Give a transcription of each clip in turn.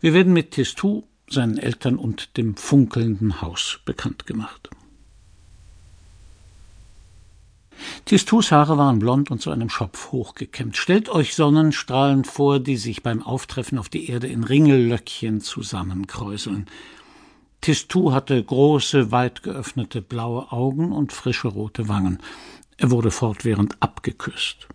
Wir werden mit Tistou, seinen Eltern und dem funkelnden Haus bekannt gemacht. Tistous Haare waren blond und zu einem Schopf hochgekämmt. Stellt euch Sonnenstrahlen vor, die sich beim Auftreffen auf die Erde in Ringellöckchen zusammenkräuseln. Tistou hatte große, weit geöffnete blaue Augen und frische rote Wangen. Er wurde fortwährend abgeküsst.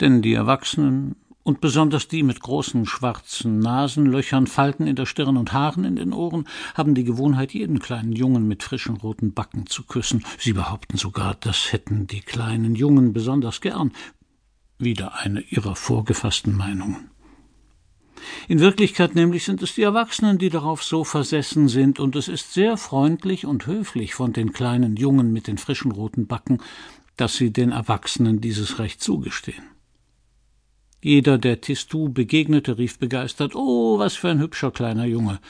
Denn die Erwachsenen und besonders die mit großen schwarzen Nasenlöchern, Falten in der Stirn und Haaren in den Ohren haben die Gewohnheit, jeden kleinen Jungen mit frischen roten Backen zu küssen. Sie behaupten sogar, das hätten die kleinen Jungen besonders gern. Wieder eine ihrer vorgefassten Meinungen. In Wirklichkeit nämlich sind es die Erwachsenen, die darauf so versessen sind, und es ist sehr freundlich und höflich von den kleinen Jungen mit den frischen roten Backen, dass sie den Erwachsenen dieses Recht zugestehen. Jeder, der Tistou begegnete, rief begeistert Oh, was für ein hübscher kleiner Junge.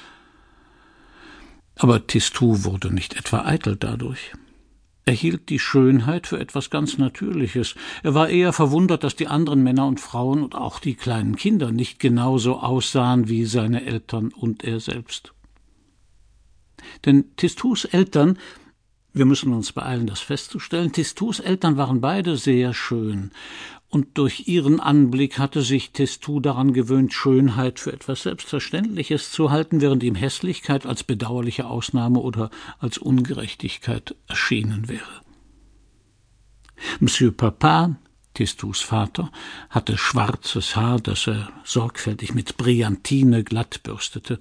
Aber Tistou wurde nicht etwa eitel dadurch. Er hielt die Schönheit für etwas ganz Natürliches. Er war eher verwundert, dass die anderen Männer und Frauen und auch die kleinen Kinder nicht genauso aussahen wie seine Eltern und er selbst. Denn Tistous Eltern wir müssen uns beeilen, das festzustellen. Tistous Eltern waren beide sehr schön, und durch ihren Anblick hatte sich Testou daran gewöhnt, Schönheit für etwas Selbstverständliches zu halten, während ihm Hässlichkeit als bedauerliche Ausnahme oder als Ungerechtigkeit erschienen wäre. Monsieur Papa, Testous Vater, hatte schwarzes Haar, das er sorgfältig mit Brillantine glatt bürstete,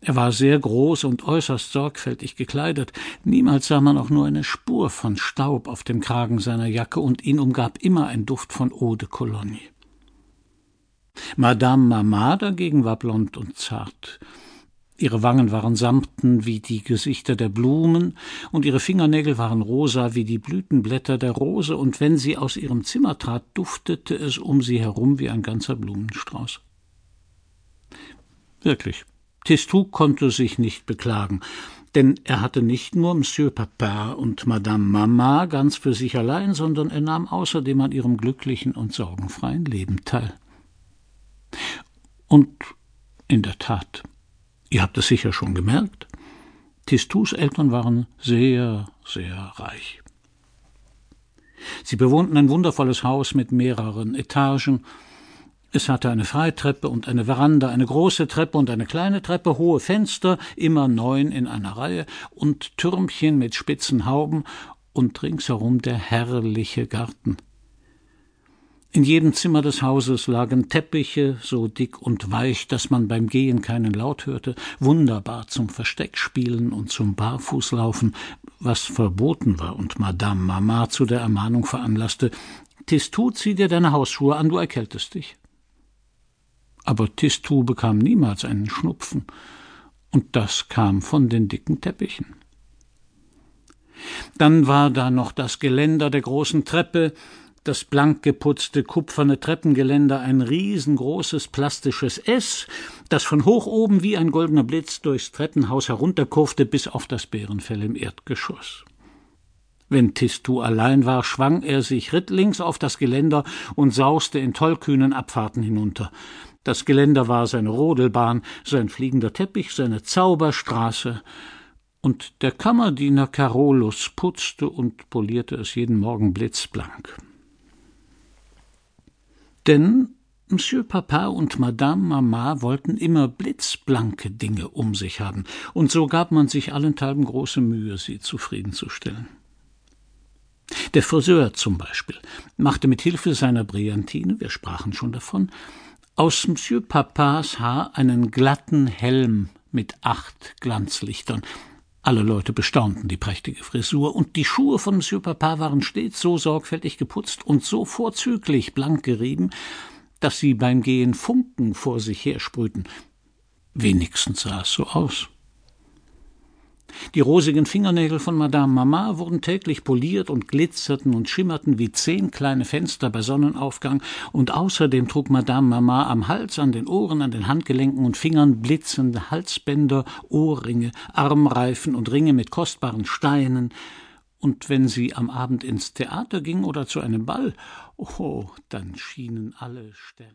er war sehr groß und äußerst sorgfältig gekleidet. Niemals sah man auch nur eine Spur von Staub auf dem Kragen seiner Jacke, und ihn umgab immer ein Duft von Eau de Cologne. Madame Mama dagegen war blond und zart. Ihre Wangen waren samten wie die Gesichter der Blumen, und ihre Fingernägel waren rosa wie die Blütenblätter der Rose, und wenn sie aus ihrem Zimmer trat, duftete es um sie herum wie ein ganzer Blumenstrauß. Wirklich, Testou konnte sich nicht beklagen, denn er hatte nicht nur Monsieur Papa und Madame Mama ganz für sich allein, sondern er nahm außerdem an ihrem glücklichen und sorgenfreien Leben teil. Und in der Tat, ihr habt es sicher schon gemerkt, Tistous Eltern waren sehr, sehr reich. Sie bewohnten ein wundervolles Haus mit mehreren Etagen, es hatte eine Freitreppe und eine Veranda, eine große Treppe und eine kleine Treppe, hohe Fenster, immer neun in einer Reihe, und Türmchen mit spitzen Hauben und ringsherum der herrliche Garten. In jedem Zimmer des Hauses lagen Teppiche, so dick und weich, dass man beim Gehen keinen Laut hörte, wunderbar zum Versteckspielen und zum Barfußlaufen, was verboten war und Madame Mama zu der Ermahnung veranlasste, Tistou, zieh dir deine Hausschuhe an, du erkältest dich aber Tistou bekam niemals einen Schnupfen, und das kam von den dicken Teppichen. Dann war da noch das Geländer der großen Treppe, das blank geputzte kupferne Treppengeländer, ein riesengroßes plastisches S, das von hoch oben wie ein goldener Blitz durchs Treppenhaus herunterkurfte bis auf das Bärenfell im Erdgeschoss. Wenn Tistou allein war, schwang er sich rittlings auf das Geländer und sauste in tollkühnen Abfahrten hinunter. Das Geländer war seine Rodelbahn, sein fliegender Teppich, seine Zauberstraße, und der Kammerdiener Carolus putzte und polierte es jeden Morgen blitzblank. Denn Monsieur Papa und Madame Mama wollten immer blitzblanke Dinge um sich haben, und so gab man sich allenthalben große Mühe, sie zufriedenzustellen. Der Friseur zum Beispiel machte mit Hilfe seiner Brillantine, wir sprachen schon davon, aus Monsieur Papas Haar einen glatten Helm mit acht Glanzlichtern. Alle Leute bestaunten die prächtige Frisur, und die Schuhe von Monsieur Papa waren stets so sorgfältig geputzt und so vorzüglich blank gerieben, dass sie beim Gehen Funken vor sich hersprühten. Wenigstens sah es so aus. Die rosigen Fingernägel von Madame Mama wurden täglich poliert und glitzerten und schimmerten wie zehn kleine Fenster bei Sonnenaufgang, und außerdem trug Madame Mama am Hals, an den Ohren, an den Handgelenken und Fingern blitzende Halsbänder, Ohrringe, Armreifen und Ringe mit kostbaren Steinen, und wenn sie am Abend ins Theater ging oder zu einem Ball, oh, dann schienen alle Sterne.